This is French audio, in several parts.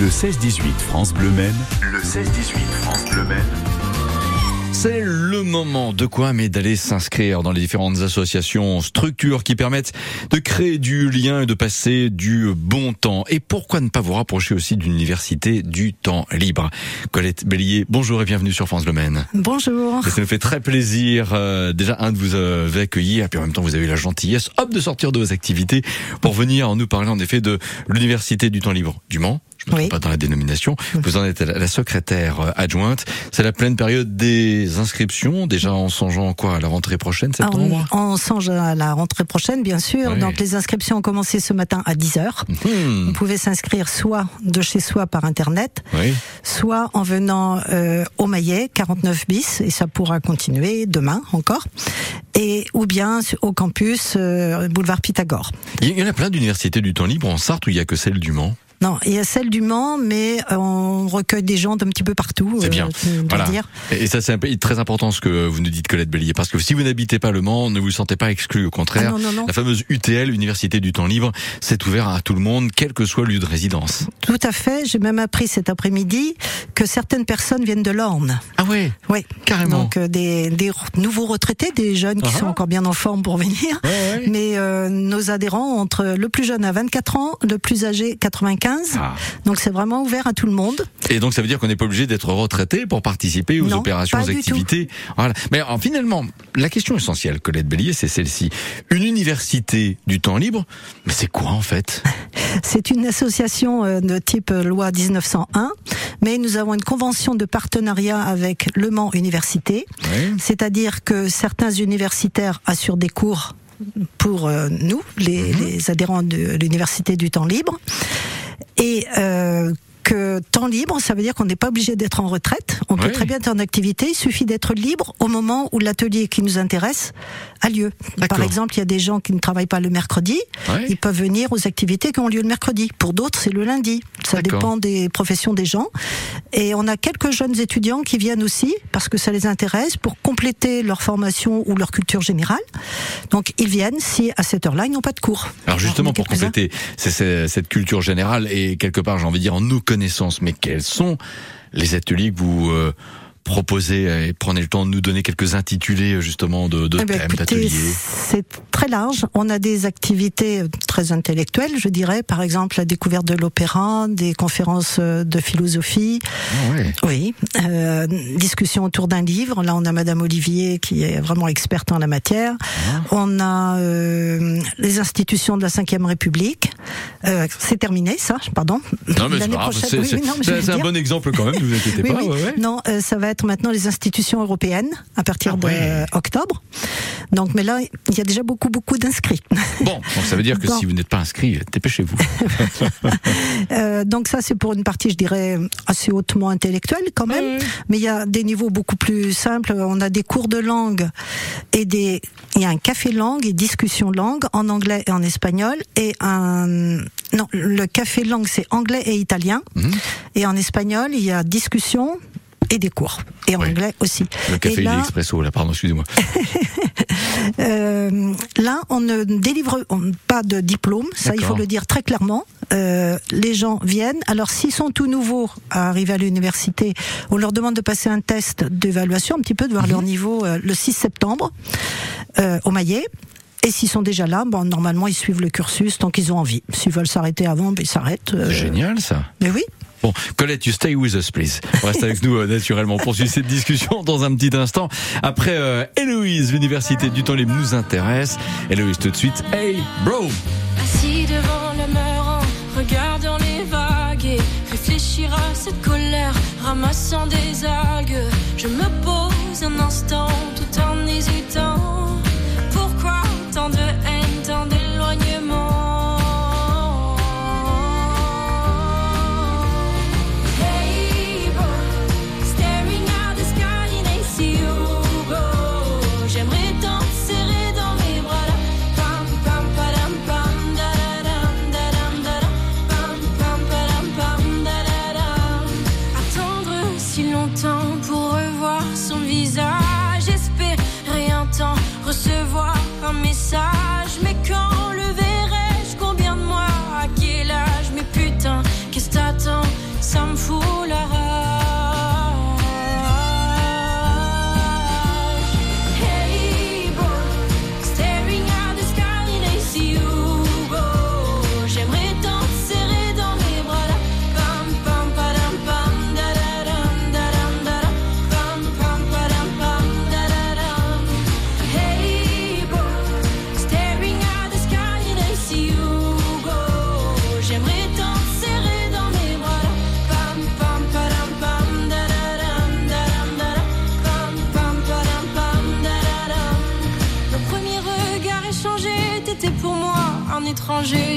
Le 16-18 France Bleu Maine. Le 16-18 France Bleu Maine. C'est le moment de quoi mais d'aller s'inscrire dans les différentes associations, structures qui permettent de créer du lien et de passer du bon temps. Et pourquoi ne pas vous rapprocher aussi d'une université du temps libre? Colette Bélier, bonjour et bienvenue sur France Le Maine. Bonjour. Et ça nous fait très plaisir euh, déjà un de vous euh, accueillir et puis en même temps vous avez eu la gentillesse hop de sortir de vos activités pour venir nous parler en effet de l'université du temps libre du Mans je me trompe pas dans la dénomination. Vous en êtes la secrétaire euh, adjointe. C'est la pleine période des inscriptions, déjà en songeant quoi? À la rentrée prochaine, septembre? On songe à la rentrée prochaine, bien sûr. Donc les inscriptions ont commencé ce matin à 10 heures. Hmm. Vous pouvez s'inscrire soit de chez soi par internet, soit en venant euh, au Maillet 49 bis, et ça pourra continuer demain encore, et ou bien au campus euh, boulevard Pythagore. Il y en a plein d'universités du temps libre en Sarthe où il y a que celle du Mans. Non, il y a celle du Mans, mais euh, on recueille des gens d'un petit peu partout. C'est bien. Euh, voilà. Dire. Et ça, c'est très important ce que vous nous dites, Colette Bellier, parce que si vous n'habitez pas le Mans, ne vous sentez pas exclu. Au contraire, ah la fameuse UTL, Université du Temps Libre, c'est ouvert à tout le monde, quel que soit le lieu de résidence. Tout à fait. J'ai même appris cet après-midi que certaines personnes viennent de l'Orne. Ah oui. Oui, carrément. Donc euh, des, des, nouveaux retraités, des jeunes qui ah sont ah. encore bien en forme pour venir. Mais euh, nos adhérents entre le plus jeune à 24 ans, le plus âgé 95. Ah. Donc c'est vraiment ouvert à tout le monde. Et donc ça veut dire qu'on n'est pas obligé d'être retraité pour participer aux opérations, aux activités. Voilà. Mais alors, finalement, la question essentielle, Colette Bellier, c'est celle-ci. Une université du temps libre, mais c'est quoi en fait? C'est une association euh, de type loi 1901, mais nous avons une convention de partenariat avec Le Mans Université, c'est-à-dire que certains universitaires assurent des cours pour euh, nous, les, mhm. les adhérents de l'université du temps libre. Et euh, que temps libre, ça veut dire qu'on n'est pas obligé d'être en retraite. On peut très bien être en activité. Il suffit d'être libre au moment où l'atelier qui nous intéresse a lieu. Par exemple, il y a des gens qui ne travaillent pas le mercredi. Ils peuvent venir aux activités qui ont lieu le mercredi. Pour d'autres, c'est le lundi. Ça dépend des professions des gens. Et on a quelques jeunes étudiants qui viennent aussi parce que ça les intéresse pour compléter leur formation ou leur culture générale. Donc ils viennent si à cette heure-là ils n'ont pas de cours. Alors justement pour compléter cette culture générale et quelque part j'ai envie de dire en nous connaissances, mais quels sont les ateliers que vous euh, proposer et prenez le temps de nous donner quelques intitulés justement de, de eh ben, thèmes, d'ateliers C'est très large. On a des activités très intellectuelles, je dirais, par exemple la découverte de l'opéra, des conférences de philosophie. Ah oui. Euh, discussion autour d'un livre. Là, on a Madame Olivier qui est vraiment experte en la matière. Ah. On a euh, les institutions de la Ve République. Euh, c'est terminé, ça. Pardon. Non, mais c'est un bon exemple quand même. Ne vous inquiétez pas. Non, euh, ça va être maintenant les institutions européennes à partir ah d'octobre. Donc, mais là, il y a déjà beaucoup, beaucoup d'inscrits. Bon, donc ça veut dire que si vous n'êtes pas inscrit, dépêchez-vous. euh, donc ça, c'est pour une partie, je dirais, assez hautement intellectuelle quand même. Mais il y a des niveaux beaucoup plus simples. On a des cours de langue et des, il y a un café langue et discussion langue en anglais et en espagnol et un, non, le café langue c'est anglais et italien. Mhm. Et en espagnol, il y a discussion, et des cours. Et en anglais aussi. Le café et là, expresso, là, pardon, excusez-moi. euh, là, on ne délivre pas de diplôme, ça il faut le dire très clairement. Euh, les gens viennent. Alors s'ils sont tout nouveaux à arriver à l'université, on leur demande de passer un test d'évaluation, un petit peu de voir leur mhm. niveau euh, le 6 septembre euh, au Maillet. Et s'ils sont déjà là, bon, normalement, ils suivent le cursus tant qu'ils ont envie. S'ils veulent s'arrêter avant, ben, ils s'arrêtent. Euh, Génial, ça. Mais oui. Bon, Colette, you stay with us, please. Reste avec nous, euh, naturellement, pour suivre cette discussion dans un petit instant. Après, euh, Héloïse, l'université du temps libre nous intéresse. Héloïse, tout de suite. Hey, bro! Assis devant le mur regardant les vagues et réfléchir à cette colère, ramassant des algues. Je me pose un instant tout en hésitant. Pourquoi tant de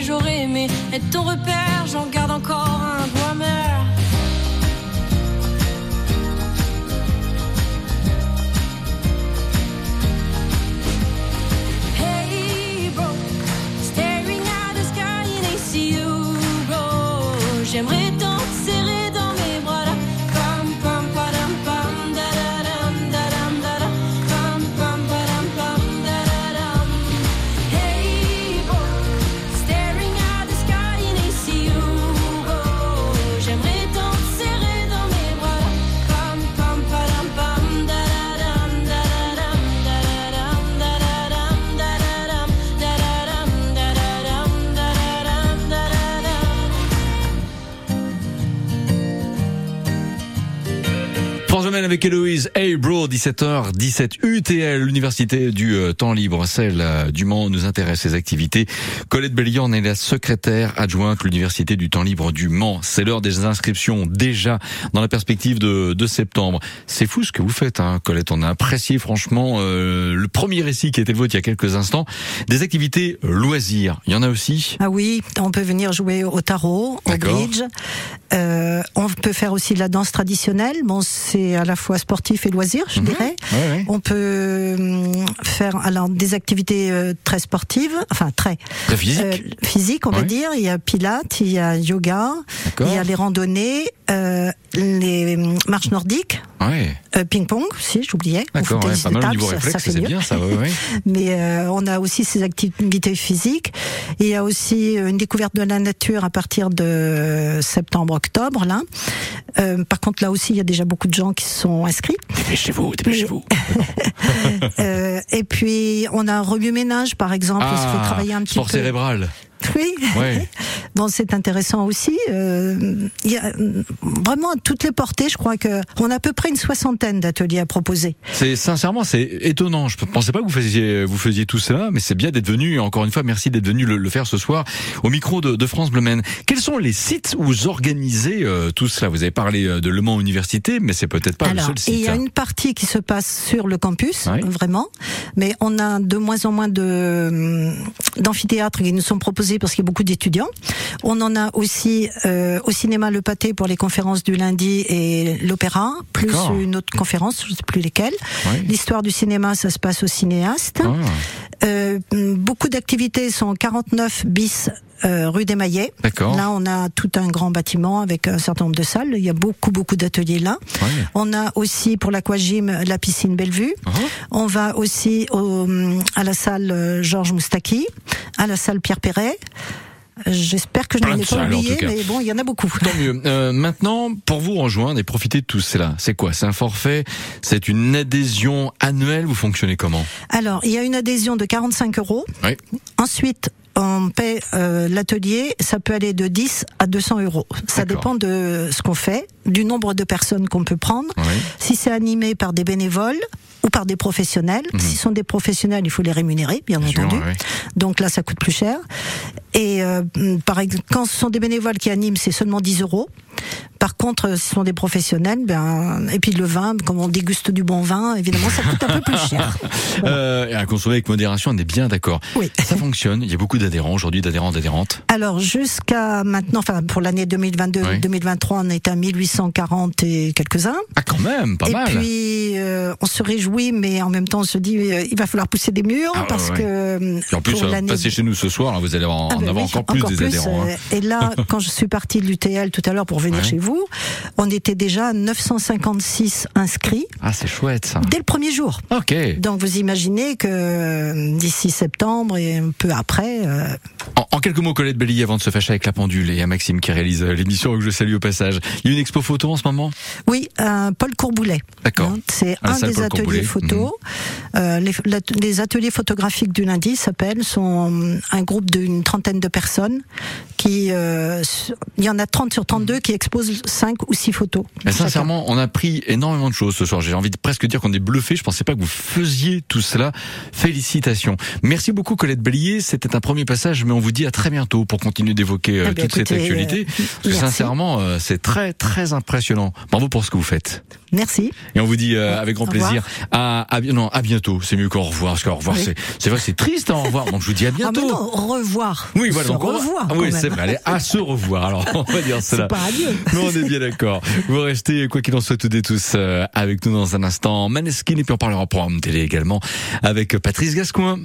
j'aurais aimé être ton repère, j'en garde encore un doigt mère. France Domaine avec Héloïse. Hey bro, 17h17 UTL, l'université du euh, temps libre, celle euh, du Mans nous intéresse ses activités. Colette Bellion est la secrétaire adjointe de l'université du temps libre du Mans. C'est l'heure des inscriptions déjà dans la perspective de, de septembre. C'est fou ce que vous faites, hein, Colette. On a apprécié franchement euh, le premier récit qui était le vôtre il y a quelques instants. Des activités loisirs, il y en a aussi. Ah oui, on peut venir jouer au tarot, au bridge. Euh, on peut faire aussi de la danse traditionnelle. Bon, c'est à la fois sportif et loisir, je dirais. Ouais, ouais. On peut hum, faire alors des activités euh, très sportives, enfin très Très physique. euh, physiques, on va dire. Il y a pilates, il y a yoga, il y a les randonnées, euh, les marches nordiques, Ouais, euh, ping-pong, si j'oubliais. On d'accord, ouais, pas mal table, niveau ça- ça réflexe, fait c'est mieux. bien ça, ouais, ouais. Mais euh, on a aussi ces activités physiques. Il y a aussi une découverte de la nature à partir de septembre-octobre. Là, Euh, par contre, là aussi, il y a déjà beaucoup de gens qui se sont inscrits. Dépêchez-vous, dépêchez-vous. Euh, et puis, on a un remue-ménage, par exemple. il se fait travailler un petit Ah, sport peu. cérébral. Oui. Ouais. Bon, c'est intéressant aussi. Euh, il y a vraiment toutes les portées. Je crois que on a à peu près une soixantaine d'ateliers à proposer. C'est sincèrement, c'est étonnant. Je pensais pas que vous faisiez vous faisiez tout cela, mais c'est bien d'être venu. Et encore une fois, merci d'être venu le, le faire ce soir au micro de, de France Bleu Maine. Quels sont les sites où vous organisez euh, tout cela? Vous avez parlé euh, de Le Mans Université, mais c'est peut-être pas Alors, le seul il site. y a hein. une partie qui se passe sur le campus, vraiment, mais on a de moins en moins de d'amphithéâtres qui nous sont proposés parce qu'il y a beaucoup d'étudiants. On en a aussi euh, au cinéma Le Pâté pour les conférences du lundi et l'opéra, plus une autre conférence, je ne sais plus lesquelles. Oui. L'histoire du cinéma, ça se passe au cinéaste. Ah, Euh, beaucoup d'activités sont au 49 bis euh, rue des Maillets. Là, on a tout un grand bâtiment avec un certain nombre de salles. Il y a beaucoup, beaucoup d'ateliers là. Ouais. On a aussi pour l'aquagym la piscine Bellevue. Ah. On va aussi au, à la salle Georges Moustaki, à la salle Pierre Perret. J'espère que je n'en ai pas oublié, mais bon, il y en a beaucoup. Tant mieux. Euh, maintenant, pour vous rejoindre et profiter de tout cela, c'est quoi? C'est un forfait? C'est une adhésion annuelle? Vous fonctionnez comment? Alors, il y a une adhésion de 45 euros. Oui. Ensuite, on paie euh, l'atelier, ça peut aller de 10 à 200 euros. Ça dépend de ce qu'on fait, du nombre de personnes qu'on peut prendre. Oui. Si c'est animé par des bénévoles ou par des professionnels, si ce sont des professionnels, il faut les rémunérer, bien, sûr, entendu. Donc là, ça coûte plus cher. Et euh, par exemple, quand ce sont des bénévoles qui animent, c'est seulement 10 euros. Par contre, si ce sont des professionnels, ben, et puis le vin, comme on déguste du bon vin, évidemment, ça coûte un peu plus cher. Euh, et à consommer avec modération, on est bien d'accord. Oui. Ça fonctionne. Il y a beaucoup d'adhérents aujourd'hui, d'adhérents, d'adhérentes. Alors jusqu'à maintenant, enfin pour l'année 2022-2023, on est à 1840 et quelques-uns. Ah, quand même, pas et mal. puis euh, on se réjouit, mais en même temps on se dit euh, il va falloir pousser des murs Ah parce ouais. que euh, Et en plus, euh, passez chez nous ce soir, là, vous allez en, Ah en ben avoir oui, encore plus des adhérents. hein. euh, Et là, quand je suis partie de l'UTL tout à l'heure pour venir Ouais. chez vous, on était déjà à 956 inscrits Ah, c'est chouette ça. dès le premier jour. Ok. Donc vous imaginez que euh, d'ici septembre et un peu après, euh, En, en quelques mots, Colette Bellier, avant de se fâcher avec la pendule, et à Maxime qui réalise euh, l'émission que je salue au passage. Il y a une expo photo en ce moment? Oui, Paul Courboulet. D'accord. Hein, C'est un des Paul ateliers Courboulet. Mhm. photo. Euh, les, la- les ateliers photographiques du lundi s'appellent, sont un groupe d'une trentaine de personnes qui, euh, il y en a 30 sur 32 qui expose cinq ou six photos. sincèrement, on a pris énormément de choses ce soir. J'ai envie de presque dire qu'on est bluffé. Je pensais pas que vous faisiez tout cela. Félicitations. Merci beaucoup Colette Bellier. C'était un premier passage, mais on vous dit à très bientôt pour continuer d'évoquer euh, eh toute cette actualité. Euh, sincèrement, euh, c'est très très impressionnant. Bravo pour ce que vous faites. Merci. Et on vous dit avec grand plaisir à, à, non, à bientôt. C'est mieux qu'au revoir. Parce qu'au revoir, c'est, c'est vrai, c'est triste, hein, au revoir. Donc je vous dis à ah, bientôt. Ah au revoir. Oui, voilà. Donc, revoir. oui, c'est vrai. Allez, à se revoir. Alors, on va dire cela. C'est pas adieu. Mais on est bien d'accord. Vous restez, quoi qu'il en soit, toutes et tous, avec nous dans un instant. Maneskin, et puis on parlera pour programme télé également avec Patrice Gascoin.